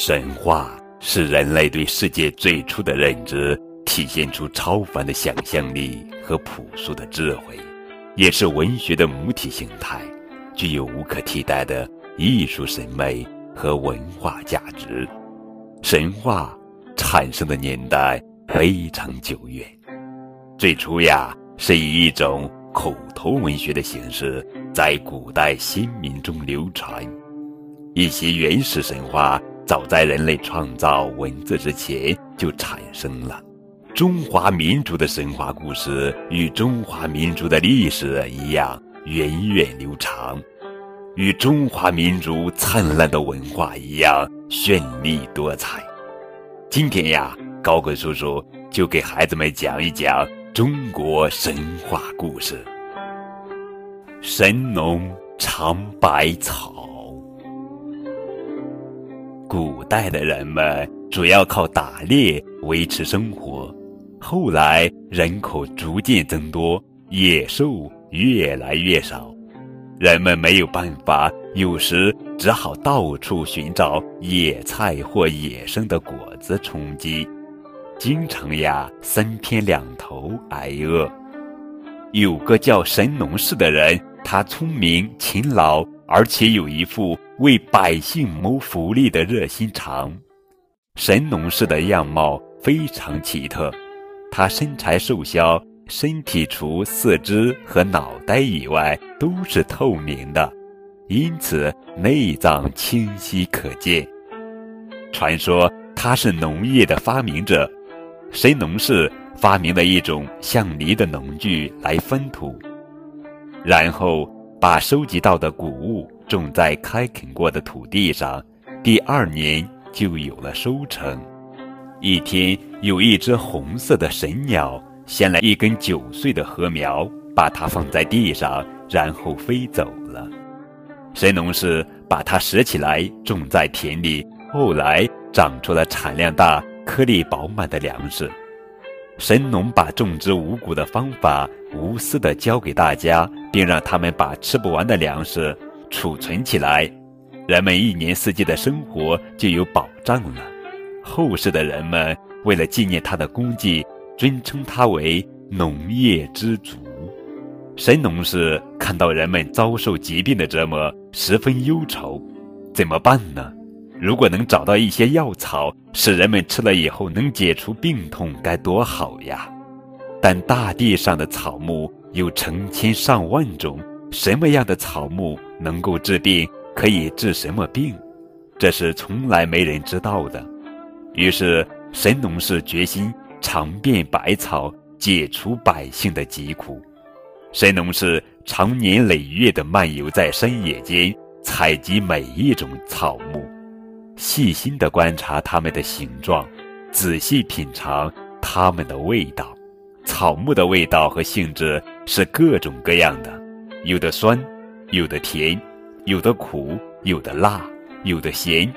神话是人类对世界最初的认知，体现出超凡的想象力和朴素的智慧，也是文学的母体形态，具有无可替代的艺术审美和文化价值。神话产生的年代非常久远，最初呀是以一种口头文学的形式在古代先民中流传，一些原始神话。早在人类创造文字之前就产生了。中华民族的神话故事与中华民族的历史一样源远流长，与中华民族灿烂的文化一样绚丽多彩。今天呀，高贵叔叔就给孩子们讲一讲中国神话故事：神农尝百草。古代的人们主要靠打猎维持生活，后来人口逐渐增多，野兽越来越少，人们没有办法，有时只好到处寻找野菜或野生的果子充饥，经常呀三天两头挨饿。有个叫神农氏的人，他聪明勤劳。而且有一副为百姓谋福利的热心肠。神农氏的样貌非常奇特，他身材瘦削，身体除四肢和脑袋以外都是透明的，因此内脏清晰可见。传说他是农业的发明者，神农氏发明了一种像犁的农具来分土，然后。把收集到的谷物种在开垦过的土地上，第二年就有了收成。一天，有一只红色的神鸟衔来一根九岁的禾苗，把它放在地上，然后飞走了。神农氏把它拾起来种在田里，后来长出了产量大、颗粒饱满的粮食。神农把种植五谷的方法无私地教给大家，并让他们把吃不完的粮食储存起来，人们一年四季的生活就有保障了。后世的人们为了纪念他的功绩，尊称他为农业之祖。神农氏看到人们遭受疾病的折磨，十分忧愁，怎么办呢？如果能找到一些药草，使人们吃了以后能解除病痛，该多好呀！但大地上的草木有成千上万种，什么样的草木能够治病，可以治什么病，这是从来没人知道的。于是神农氏决心尝遍百草，解除百姓的疾苦。神农氏长年累月地漫游在山野间，采集每一种草木。细心地观察它们的形状，仔细品尝它们的味道。草木的味道和性质是各种各样的，有的酸，有的甜，有的苦，有的辣，有的咸，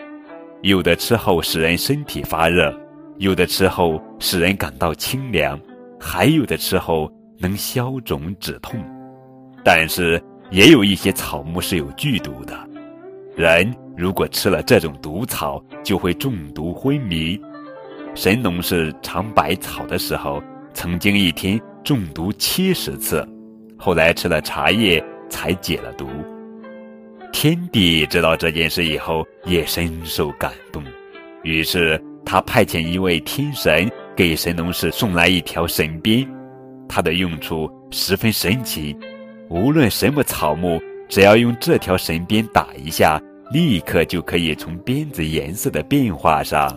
有的吃后使人身体发热，有的吃后使人感到清凉，还有的吃后能消肿止痛。但是也有一些草木是有剧毒的，人。如果吃了这种毒草，就会中毒昏迷。神农氏尝百草的时候，曾经一天中毒七十次，后来吃了茶叶才解了毒。天帝知道这件事以后，也深受感动，于是他派遣一位天神给神农氏送来一条神鞭，它的用处十分神奇，无论什么草木，只要用这条神鞭打一下。立刻就可以从鞭子颜色的变化上，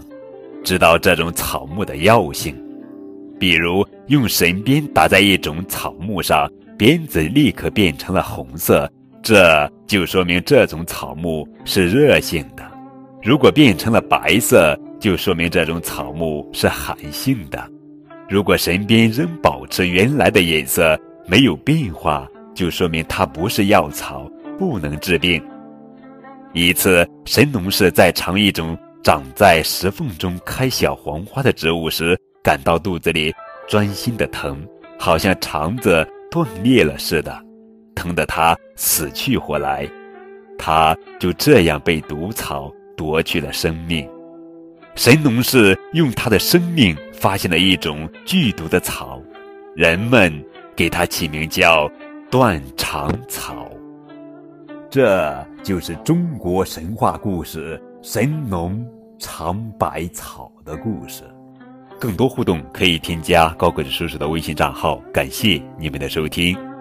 知道这种草木的药性。比如用神鞭打在一种草木上，鞭子立刻变成了红色，这就说明这种草木是热性的；如果变成了白色，就说明这种草木是寒性的；如果神鞭仍保持原来的颜色，没有变化，就说明它不是药草，不能治病。一次，神农氏在尝一种长在石缝中开小黄花的植物时，感到肚子里钻心的疼，好像肠子断裂了似的，疼得他死去活来。他就这样被毒草夺去了生命。神农氏用他的生命发现了一种剧毒的草，人们给它起名叫断肠草。这就是中国神话故事“神农尝百草”的故事。更多互动可以添加高个子叔叔的微信账号。感谢你们的收听。